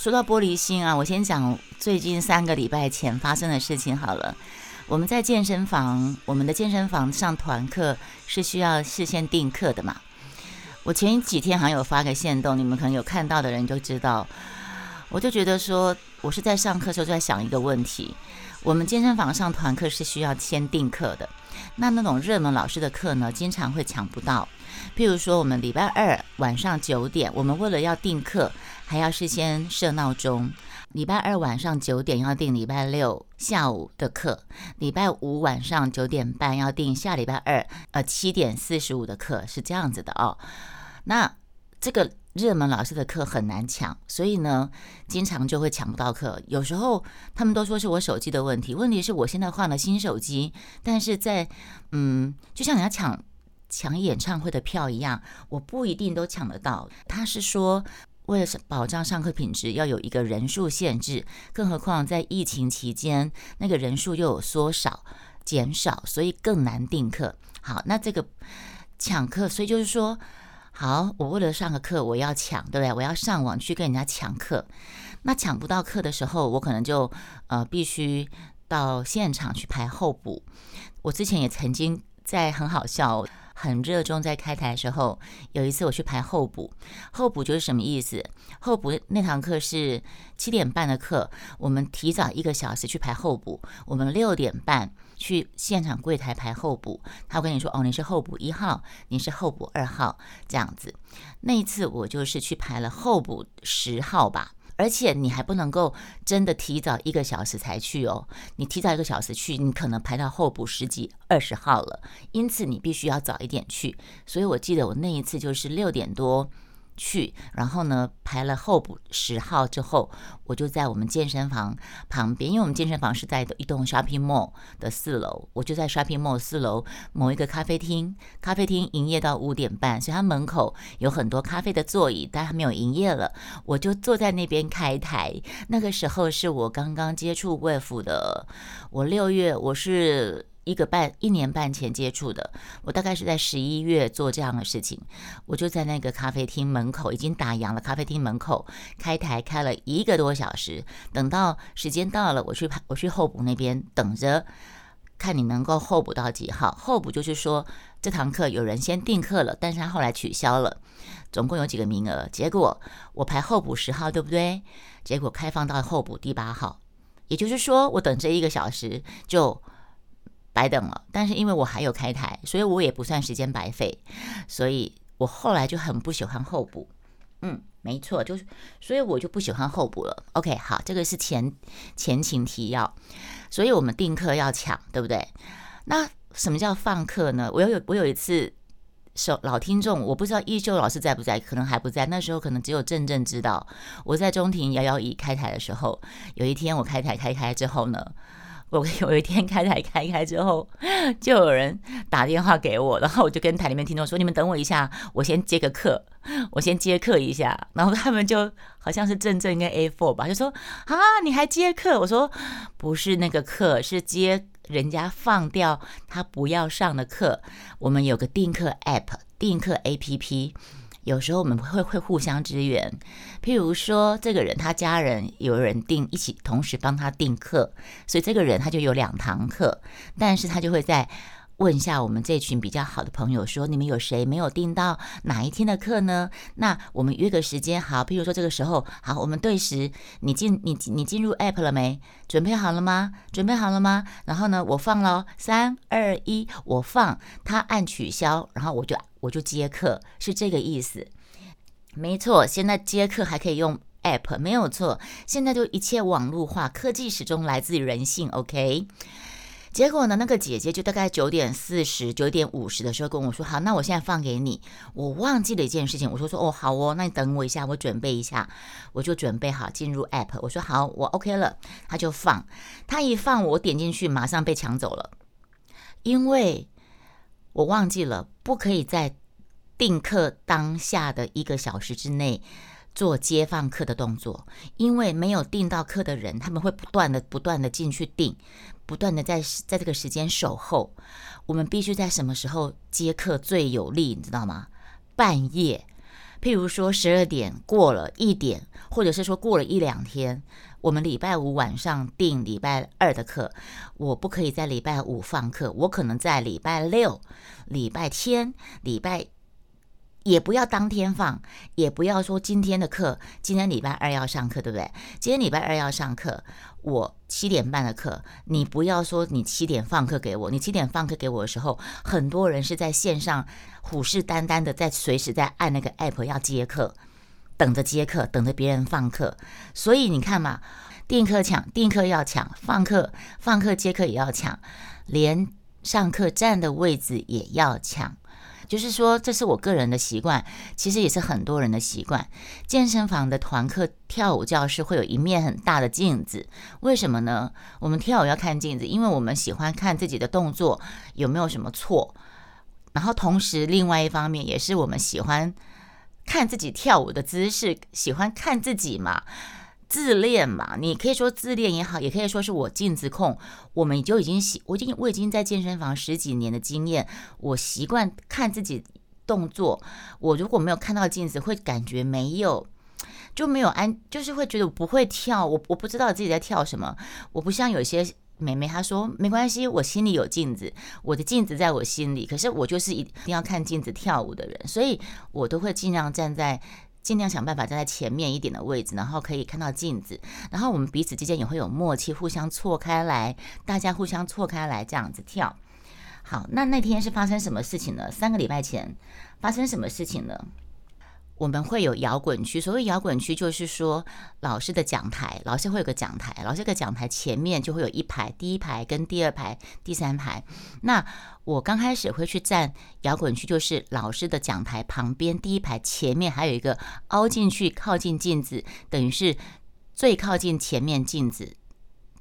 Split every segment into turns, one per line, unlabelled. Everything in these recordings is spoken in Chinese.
说到玻璃心啊，我先讲最近三个礼拜前发生的事情好了。我们在健身房，我们的健身房上团课是需要事先订课的嘛？我前几天好像有发个线动，你们可能有看到的人就知道。我就觉得说，我是在上课的时候就在想一个问题：我们健身房上团课是需要先订课的，那那种热门老师的课呢，经常会抢不到。譬如说，我们礼拜二晚上九点，我们为了要订课，还要事先设闹钟。礼拜二晚上九点要订礼拜六下午的课，礼拜五晚上九点半要订下礼拜二呃七点四十五的课，是这样子的哦。那这个热门老师的课很难抢，所以呢，经常就会抢不到课。有时候他们都说是我手机的问题，问题是我现在换了新手机，但是在嗯，就像人家抢。抢演唱会的票一样，我不一定都抢得到。他是说，为了保障上课品质，要有一个人数限制。更何况在疫情期间，那个人数又有缩少、减少，所以更难订课。好，那这个抢课，所以就是说，好，我为了上个课，我要抢，对不对？我要上网去跟人家抢课。那抢不到课的时候，我可能就呃必须到现场去排候补。我之前也曾经在很好笑。很热衷在开台的时候，有一次我去排候补，候补就是什么意思？候补那堂课是七点半的课，我们提早一个小时去排候补，我们六点半去现场柜台排候补。他会跟你说：“哦，你是候补一号，你是候补二号，这样子。”那一次我就是去排了候补十号吧。而且你还不能够真的提早一个小时才去哦，你提早一个小时去，你可能排到候补十几二十号了，因此你必须要早一点去。所以我记得我那一次就是六点多。去，然后呢，排了候补十号之后，我就在我们健身房旁边，因为我们健身房是在一栋 shopping mall 的四楼，我就在 shopping mall 四楼某一个咖啡厅，咖啡厅营业到五点半，所以它门口有很多咖啡的座椅，但它没有营业了，我就坐在那边开台。那个时候是我刚刚接触 wave 的，我六月我是。一个半一年半前接触的，我大概是在十一月做这样的事情，我就在那个咖啡厅门口已经打烊了，咖啡厅门口开台开了一个多小时，等到时间到了，我去我去候补那边等着，看你能够候补到几号。候补就是说这堂课有人先订课了，但是他后来取消了，总共有几个名额，结果我排候补十号，对不对？结果开放到候补第八号，也就是说我等这一个小时就。白等了，但是因为我还有开台，所以我也不算时间白费，所以我后来就很不喜欢候补。嗯，没错，就是，所以我就不喜欢候补了。OK，好，这个是前前情提要，所以我们订课要抢，对不对？那什么叫放课呢？我有我有一次，手老听众，我不知道依旧老师在不在，可能还不在。那时候可能只有正正知道，我在中庭摇摇椅开台的时候，有一天我开台开开之后呢。我有一天开台开开之后，就有人打电话给我，然后我就跟台里面听众说：“你们等我一下，我先接个课，我先接课一下。”然后他们就好像是正正跟 A four 吧，就说：“啊，你还接课？”我说：“不是那个课，是接人家放掉他不要上的课。我们有个订课 App，订课 A P P。”有时候我们会会互相支援，譬如说这个人他家人有人订一起同时帮他订课，所以这个人他就有两堂课，但是他就会在。问一下我们这群比较好的朋友，说你们有谁没有订到哪一天的课呢？那我们约个时间，好，譬如说这个时候，好，我们对时，你进你你进入 app 了没？准备好了吗？准备好了吗？然后呢，我放了，三二一，我放，他按取消，然后我就我就接课，是这个意思。没错，现在接课还可以用 app，没有错，现在就一切网络化，科技始终来自于人性，OK。结果呢，那个姐姐就大概九点四十九点五十的时候跟我说：“好，那我现在放给你。”我忘记了一件事情，我说：“说哦，好哦，那你等我一下，我准备一下。”我就准备好进入 app，我说：“好，我 OK 了。”他就放，他一放，我点进去，马上被抢走了，因为我忘记了不可以在订课当下的一个小时之内。做接放课的动作，因为没有订到课的人，他们会不断的、不断的进去订，不断的在在这个时间守候。我们必须在什么时候接课最有利，你知道吗？半夜，譬如说十二点过了一点，或者是说过了一两天，我们礼拜五晚上定礼拜二的课，我不可以在礼拜五放课，我可能在礼拜六、礼拜天、礼拜。也不要当天放，也不要说今天的课，今天礼拜二要上课，对不对？今天礼拜二要上课，我七点半的课，你不要说你七点放课给我，你七点放课给我的时候，很多人是在线上虎视眈眈的在随时在按那个 app 要接课，等着接课，等着别人放课，所以你看嘛，订课抢，订课要抢，放课放课接课也要抢，连上课站的位置也要抢。就是说，这是我个人的习惯，其实也是很多人的习惯。健身房的团课跳舞教室会有一面很大的镜子，为什么呢？我们跳舞要看镜子，因为我们喜欢看自己的动作有没有什么错。然后同时，另外一方面也是我们喜欢看自己跳舞的姿势，喜欢看自己嘛。自恋嘛，你可以说自恋也好，也可以说是我镜子控。我们就已经习，我已经我已经在健身房十几年的经验，我习惯看自己动作。我如果没有看到镜子，会感觉没有，就没有安，就是会觉得我不会跳，我我不知道自己在跳什么。我不像有些妹妹，她说没关系，我心里有镜子，我的镜子在我心里。可是我就是一定要看镜子跳舞的人，所以我都会尽量站在。尽量想办法站在前面一点的位置，然后可以看到镜子，然后我们彼此之间也会有默契，互相错开来，大家互相错开来这样子跳。好，那那天是发生什么事情呢？三个礼拜前发生什么事情了？我们会有摇滚区，所谓摇滚区就是说老师的讲台，老师会有个讲台，老师个讲台前面就会有一排，第一排跟第二排、第三排。那我刚开始会去站摇滚区，就是老师的讲台旁边第一排前面还有一个凹进去靠近镜子，等于是最靠近前面镜子，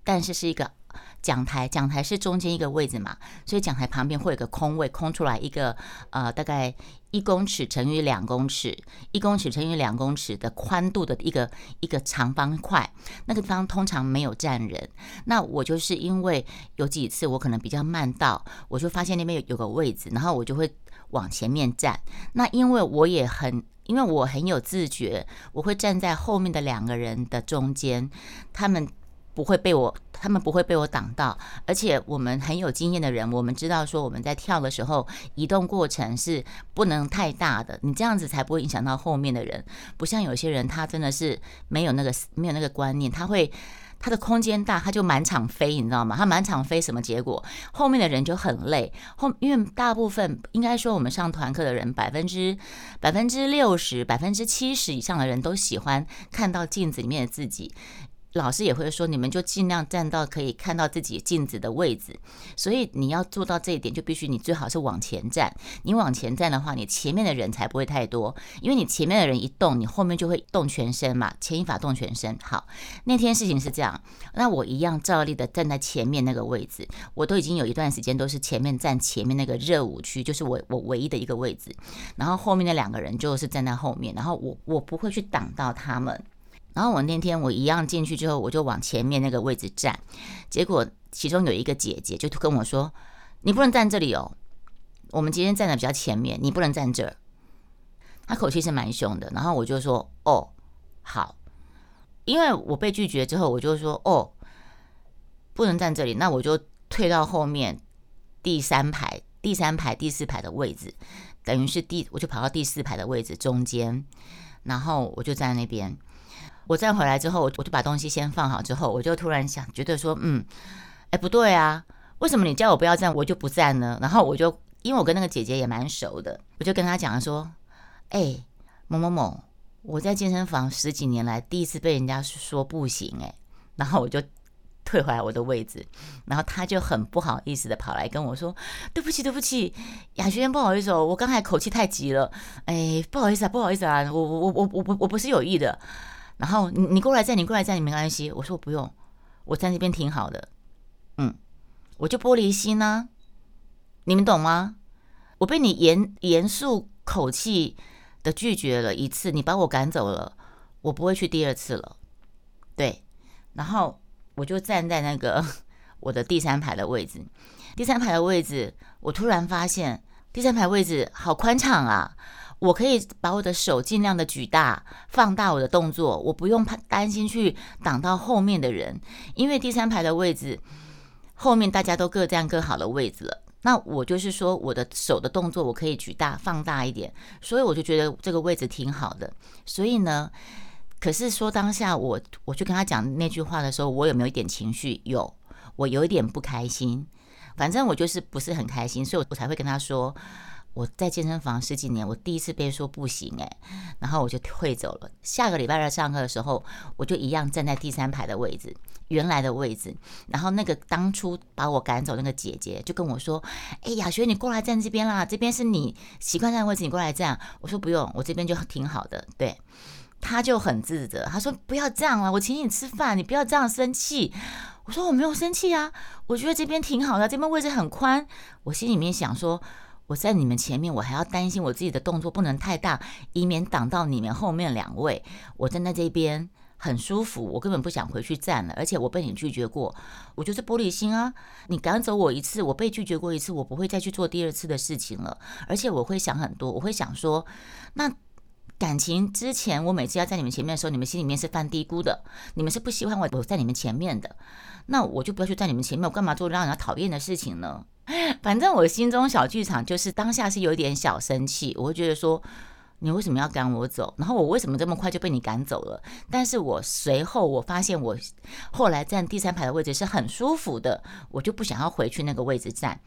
但是是一个。讲台，讲台是中间一个位置嘛，所以讲台旁边会有个空位，空出来一个呃，大概一公尺乘以两公尺，一公尺乘以两公尺的宽度的一个一个长方块。那个地方通常没有站人。那我就是因为有几次我可能比较慢到，我就发现那边有有个位置，然后我就会往前面站。那因为我也很，因为我很有自觉，我会站在后面的两个人的中间，他们。不会被我，他们不会被我挡到，而且我们很有经验的人，我们知道说我们在跳的时候，移动过程是不能太大的，你这样子才不会影响到后面的人。不像有些人，他真的是没有那个没有那个观念，他会他的空间大，他就满场飞，你知道吗？他满场飞什么结果？后面的人就很累。后因为大部分应该说我们上团课的人，百分之百分之六十、百分之七十以上的人都喜欢看到镜子里面的自己。老师也会说，你们就尽量站到可以看到自己镜子的位置。所以你要做到这一点，就必须你最好是往前站。你往前站的话，你前面的人才不会太多，因为你前面的人一动，你后面就会动全身嘛，牵一发动全身。好，那天事情是这样，那我一样照例的站在前面那个位置，我都已经有一段时间都是前面站前面那个热舞区，就是我我唯一的一个位置。然后后面那两个人就是站在后面，然后我我不会去挡到他们。然后我那天我一样进去之后，我就往前面那个位置站，结果其中有一个姐姐就跟我说：“你不能站这里哦，我们今天站的比较前面，你不能站这儿。”她口气是蛮凶的。然后我就说：“哦，好。”因为我被拒绝之后，我就说：“哦，不能站这里，那我就退到后面第三排、第三排、第四排的位置，等于是第我就跑到第四排的位置中间，然后我就站在那边。”我站回来之后，我就把东西先放好。之后，我就突然想，觉得说，嗯，哎，不对啊，为什么你叫我不要站，我就不站呢？然后我就，因为我跟那个姐姐也蛮熟的，我就跟她讲说，哎，某某某，我在健身房十几年来，第一次被人家说不行，哎，然后我就退回来我的位置，然后她就很不好意思的跑来跟我说，对不起，对不起，雅轩，不好意思哦，我刚才口气太急了，哎，不好意思啊，不好意思啊，我我我我我我不是有意的。然后你你过来站，你过来站，你没关系。我说我不用，我在那边挺好的。嗯，我就玻璃心呢，你们懂吗？我被你严严肃口气的拒绝了一次，你把我赶走了，我不会去第二次了。对，然后我就站在那个 我的第三排的位置，第三排的位置，我突然发现第三排位置好宽敞啊。我可以把我的手尽量的举大，放大我的动作，我不用怕担心去挡到后面的人，因为第三排的位置后面大家都各占各好的位置了。那我就是说，我的手的动作我可以举大放大一点，所以我就觉得这个位置挺好的。所以呢，可是说当下我我去跟他讲那句话的时候，我有没有一点情绪？有，我有一点不开心。反正我就是不是很开心，所以我才会跟他说。我在健身房十几年，我第一次被说不行诶，然后我就退走了。下个礼拜二上课的时候，我就一样站在第三排的位置，原来的位置。然后那个当初把我赶走那个姐姐就跟我说：“哎，雅学，你过来站这边啦，这边是你习惯站的位置，你过来站。”我说：“不用，我这边就挺好的。”对，他就很自责，他说：“不要这样啊，我请你吃饭，你不要这样生气。”我说：“我没有生气啊，我觉得这边挺好的，这边位置很宽。”我心里面想说。我在你们前面，我还要担心我自己的动作不能太大，以免挡到你们后面两位。我站在这边很舒服，我根本不想回去站了。而且我被你拒绝过，我就是玻璃心啊！你赶走我一次，我被拒绝过一次，我不会再去做第二次的事情了。而且我会想很多，我会想说，那感情之前我每次要在你们前面的时候，你们心里面是犯低估的，你们是不喜欢我我在你们前面的，那我就不要去在你们前面，我干嘛做让人家讨厌的事情呢？反正我心中小剧场就是当下是有点小生气，我会觉得说你为什么要赶我走？然后我为什么这么快就被你赶走了？但是我随后我发现我后来站第三排的位置是很舒服的，我就不想要回去那个位置站。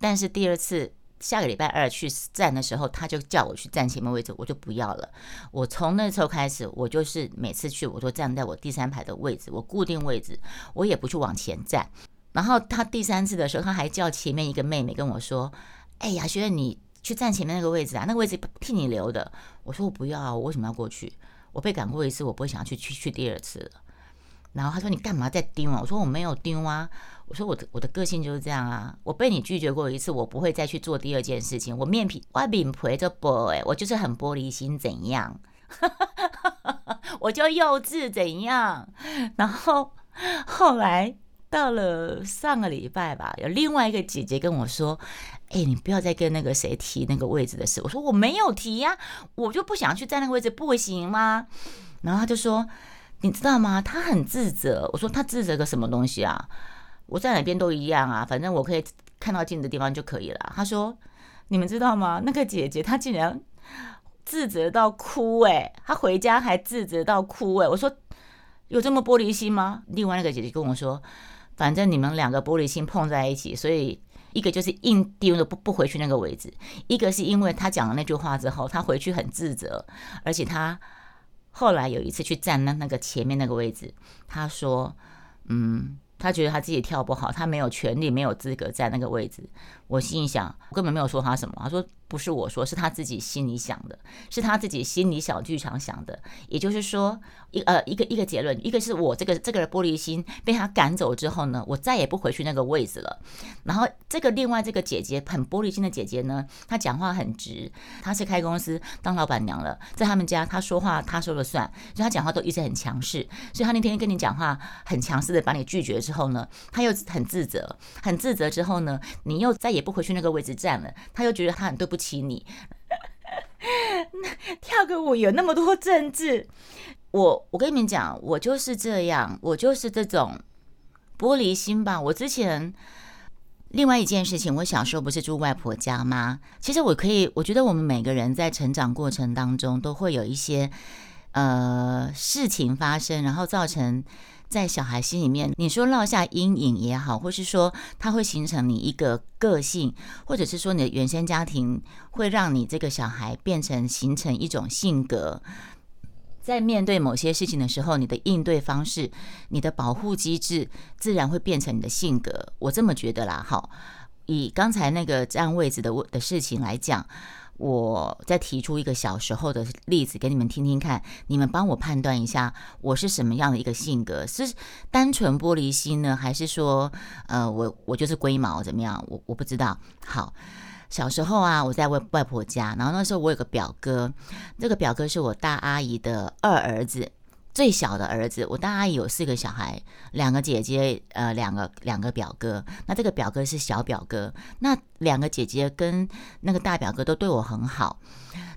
但是第二次下个礼拜二去站的时候，他就叫我去站前面位置，我就不要了。我从那时候开始，我就是每次去我都站在我第三排的位置，我固定位置，我也不去往前站。然后他第三次的时候，他还叫前面一个妹妹跟我说：“哎呀，学你去站前面那个位置啊，那个位置替你留的。”我说：“我不要，我为什么要过去？我被赶过一次，我不会想要去去去第二次了。”然后他说：“你干嘛在丢啊？”我说：“我没有丢啊。”我说：“我的我的个性就是这样啊，我被你拒绝过一次，我不会再去做第二件事情。我面皮外面皮着玻哎，我就是很玻璃心，怎样？我就幼稚怎样？然后后来。”到了上个礼拜吧，有另外一个姐姐跟我说：“哎，你不要再跟那个谁提那个位置的事。”我说：“我没有提呀，我就不想去占那个位置，不行吗？”然后他就说：“你知道吗？他很自责。”我说：“他自责个什么东西啊？我在哪边都一样啊，反正我可以看到镜子的地方就可以了。”他说：“你们知道吗？那个姐姐她竟然自责到哭，哎，她回家还自责到哭，哎，我说有这么玻璃心吗？”另外那个姐姐跟我说。反正你们两个玻璃心碰在一起，所以一个就是硬丢的不不回去那个位置，一个是因为他讲了那句话之后，他回去很自责，而且他后来有一次去站那那个前面那个位置，他说，嗯。他觉得他自己跳不好，他没有权利、没有资格在那个位置。我心里想，我根本没有说他什么。他说不是我说，是他自己心里想的，是他自己心里小剧场想的。也就是说，一呃一个一个结论，一个是我这个这个玻璃心被他赶走之后呢，我再也不回去那个位置了。然后这个另外这个姐姐很玻璃心的姐姐呢，她讲话很直，她是开公司当老板娘了，在他们家她说话她说了算，所以她讲话都一直很强势。所以她那天跟你讲话很强势的把你拒绝。之后呢，她又很自责，很自责。之后呢，你又再也不回去那个位置站了。他又觉得他很对不起你。跳个舞有那么多政治，我我跟你们讲，我就是这样，我就是这种玻璃心吧。我之前另外一件事情，我小时候不是住外婆家吗？其实我可以，我觉得我们每个人在成长过程当中都会有一些呃事情发生，然后造成。在小孩心里面，你说落下阴影也好，或是说它会形成你一个个性，或者是说你的原生家庭会让你这个小孩变成形成一种性格，在面对某些事情的时候，你的应对方式、你的保护机制，自然会变成你的性格。我这么觉得啦。好，以刚才那个占位置的的事情来讲。我再提出一个小时候的例子给你们听听看，你们帮我判断一下，我是什么样的一个性格？是单纯玻璃心呢，还是说，呃，我我就是龟毛怎么样？我我不知道。好，小时候啊，我在外外婆家，然后那时候我有个表哥，这个表哥是我大阿姨的二儿子。最小的儿子，我大阿姨有四个小孩，两个姐姐，呃，两个两个表哥。那这个表哥是小表哥，那两个姐姐跟那个大表哥都对我很好，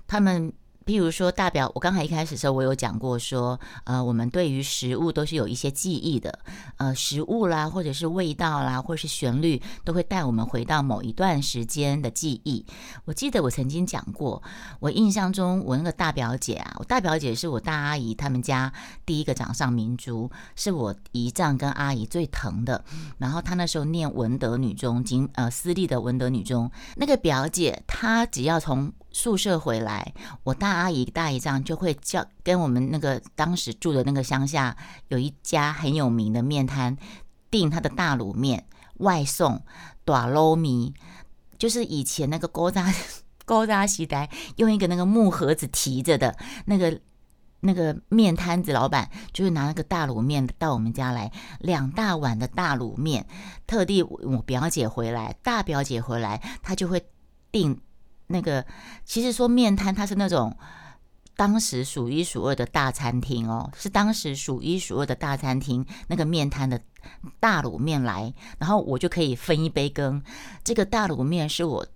他们。譬如说，大表，我刚才一开始的时候，我有讲过说，呃，我们对于食物都是有一些记忆的，呃，食物啦，或者是味道啦，或者是旋律，都会带我们回到某一段时间的记忆。我记得我曾经讲过，我印象中，我那个大表姐啊，我大表姐是我大阿姨他们家第一个掌上明珠，是我姨丈跟阿姨最疼的。然后她那时候念文德女中，经呃私立的文德女中，那个表姐她只要从宿舍回来，我大阿姨、大姨丈就会叫跟我们那个当时住的那个乡下有一家很有名的面摊订他的大卤面外送，短捞米，就是以前那个高扎高扎西呆用一个那个木盒子提着的那个那个面摊子老板，就会拿那个大卤面到我们家来，两大碗的大卤面，特地我表姐回来，大表姐回来，他就会订。那个其实说面摊，它是那种当时数一数二的大餐厅哦，是当时数一数二的大餐厅。那个面摊的大卤面来，然后我就可以分一杯羹。这个大卤面是我。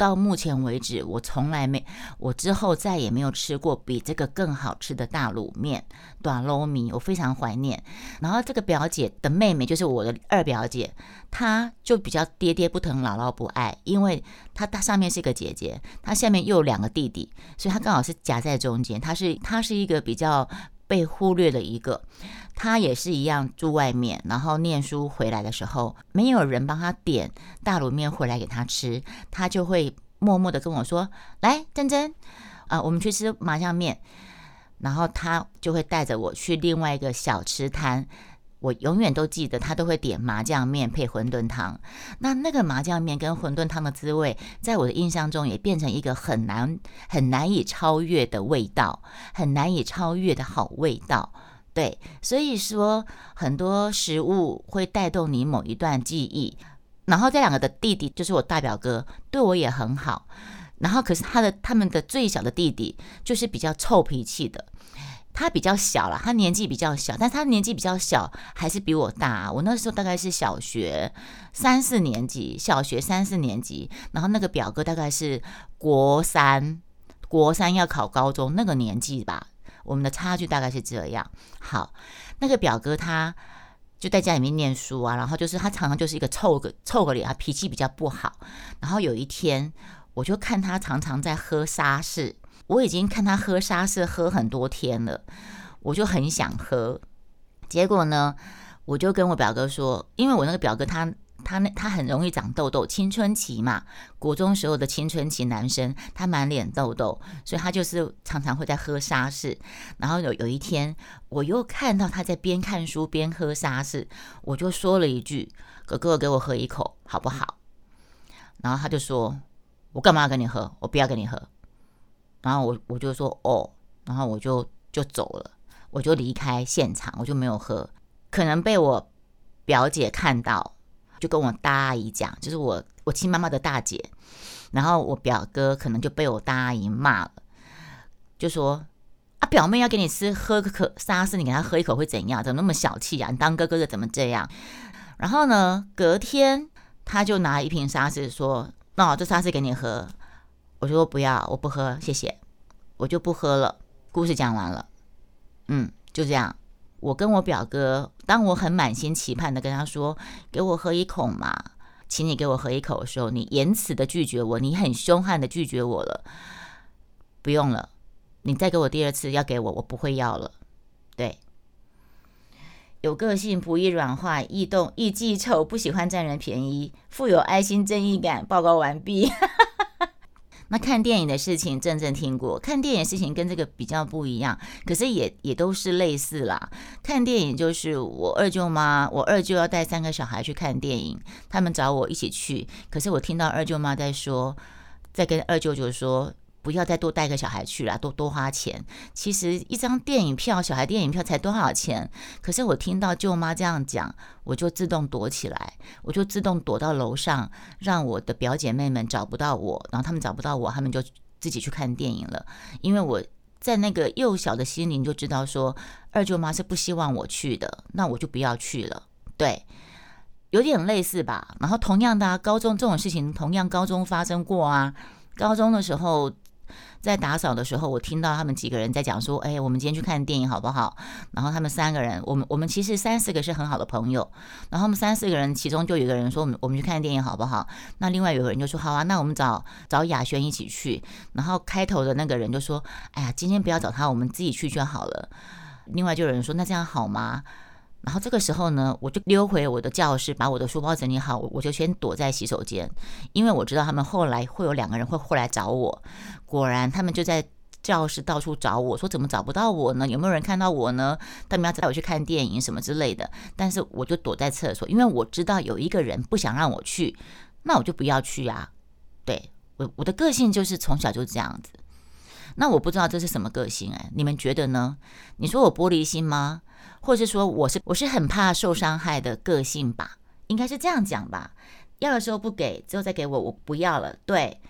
到目前为止，我从来没，我之后再也没有吃过比这个更好吃的大卤面短捞米，我非常怀念。然后这个表姐的妹妹就是我的二表姐，她就比较爹爹不疼，姥姥不爱，因为她她上面是一个姐姐，她下面又有两个弟弟，所以她刚好是夹在中间，她是她是一个比较。被忽略的一个，他也是一样住外面，然后念书回来的时候，没有人帮他点大卤面回来给他吃，他就会默默的跟我说：“来，珍珍，啊，我们去吃麻酱面。”然后他就会带着我去另外一个小吃摊。我永远都记得，他都会点麻酱面配馄饨汤。那那个麻酱面跟馄饨汤的滋味，在我的印象中也变成一个很难、很难以超越的味道，很难以超越的好味道。对，所以说很多食物会带动你某一段记忆。然后这两个的弟弟，就是我大表哥，对我也很好。然后可是他的他们的最小的弟弟，就是比较臭脾气的。他比较小了，他年纪比较小，但是他年纪比较小，还是比我大。我那时候大概是小学三四年级，小学三四年级。然后那个表哥大概是国三，国三要考高中那个年纪吧。我们的差距大概是这样。好，那个表哥他就在家里面念书啊，然后就是他常常就是一个臭个臭个脸，他脾气比较不好。然后有一天，我就看他常常在喝沙士。我已经看他喝沙士喝很多天了，我就很想喝。结果呢，我就跟我表哥说，因为我那个表哥他他那他很容易长痘痘，青春期嘛，国中时候的青春期男生，他满脸痘痘，所以他就是常常会在喝沙士。然后有有一天，我又看到他在边看书边喝沙士，我就说了一句：“哥哥，给我喝一口好不好？”然后他就说：“我干嘛要跟你喝？我不要跟你喝。”然后我我就说哦，然后我就就走了，我就离开现场，我就没有喝。可能被我表姐看到，就跟我大阿姨讲，就是我我亲妈妈的大姐。然后我表哥可能就被我大阿姨骂了，就说啊，表妹要给你吃喝个可沙士，你给他喝一口会怎样？怎么那么小气啊？你当哥哥的怎么这样？然后呢，隔天他就拿一瓶沙士说，那这沙士给你喝。我说不要，我不喝，谢谢，我就不喝了。故事讲完了，嗯，就这样。我跟我表哥，当我很满心期盼的跟他说：“给我喝一口嘛，请你给我喝一口”的时候，你言辞的拒绝我，你很凶悍的拒绝我了。不用了，你再给我第二次要给我，我不会要了。对，有个性，不易软化，易动，易记仇，不喜欢占人便宜，富有爱心，正义感。报告完毕。那看电影的事情，正正听过。看电影事情跟这个比较不一样，可是也也都是类似啦。看电影就是我二舅妈，我二舅要带三个小孩去看电影，他们找我一起去。可是我听到二舅妈在说，在跟二舅舅说。不要再多带个小孩去了，多多花钱。其实一张电影票，小孩电影票才多少钱？可是我听到舅妈这样讲，我就自动躲起来，我就自动躲到楼上，让我的表姐妹们找不到我，然后他们找不到我，他们就自己去看电影了。因为我在那个幼小的心灵就知道说，二舅妈是不希望我去的，那我就不要去了。对，有点类似吧。然后同样的啊，高中这种事情同样高中发生过啊。高中的时候。在打扫的时候，我听到他们几个人在讲说：“哎，我们今天去看电影好不好？”然后他们三个人，我们我们其实三四个是很好的朋友。然后我们三四个人，其中就有一个人说：“我们我们去看电影好不好？”那另外有个人就说：“好啊，那我们找找雅轩一起去。”然后开头的那个人就说：“哎呀，今天不要找他，我们自己去就好了。”另外就有人说：“那这样好吗？”然后这个时候呢，我就溜回我的教室，把我的书包整理好，我就先躲在洗手间，因为我知道他们后来会有两个人会过来找我。果然，他们就在教室到处找我，说怎么找不到我呢？有没有人看到我呢？他们要带我去看电影什么之类的。但是我就躲在厕所，因为我知道有一个人不想让我去，那我就不要去啊。对我我的个性就是从小就这样子。那我不知道这是什么个性哎，你们觉得呢？你说我玻璃心吗？或是说我是我是很怕受伤害的个性吧？应该是这样讲吧。要的时候不给，之后再给我，我不要了。对，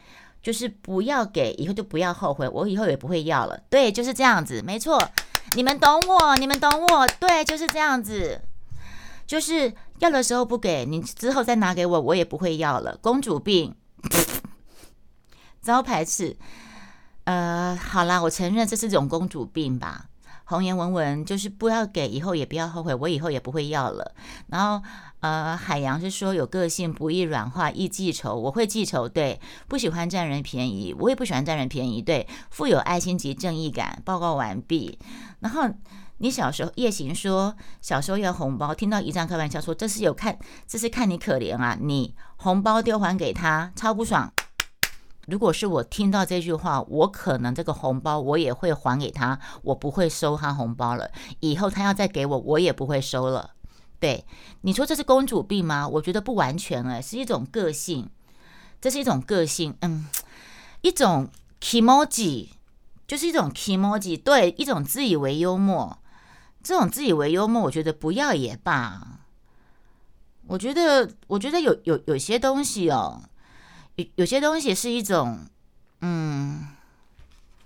就是不要给，以后就不要后悔，我以后也不会要了。对，就是这样子，没错。你们懂我，你们懂我。对，就是这样子。就是要的时候不给你，之后再拿给我，我也不会要了。公主病，招排斥。呃，好啦，我承认这是种公主病吧。红颜文文就是不要给，以后也不要后悔，我以后也不会要了。然后，呃，海洋是说有个性，不易软化，易记仇。我会记仇，对，不喜欢占人便宜，我也不喜欢占人便宜，对，富有爱心及正义感。报告完毕。然后你小时候夜行说小时候要红包，听到姨丈开玩笑说这是有看，这是看你可怜啊，你红包丢还给他，超不爽。如果是我听到这句话，我可能这个红包我也会还给他，我不会收他红包了。以后他要再给我，我也不会收了。对，你说这是公主病吗？我觉得不完全哎，是一种个性，这是一种个性，嗯，一种 emoji，就是一种 emoji，对，一种自以为幽默。这种自以为幽默，我觉得不要也罢。我觉得，我觉得有有有些东西哦。有些东西是一种，嗯，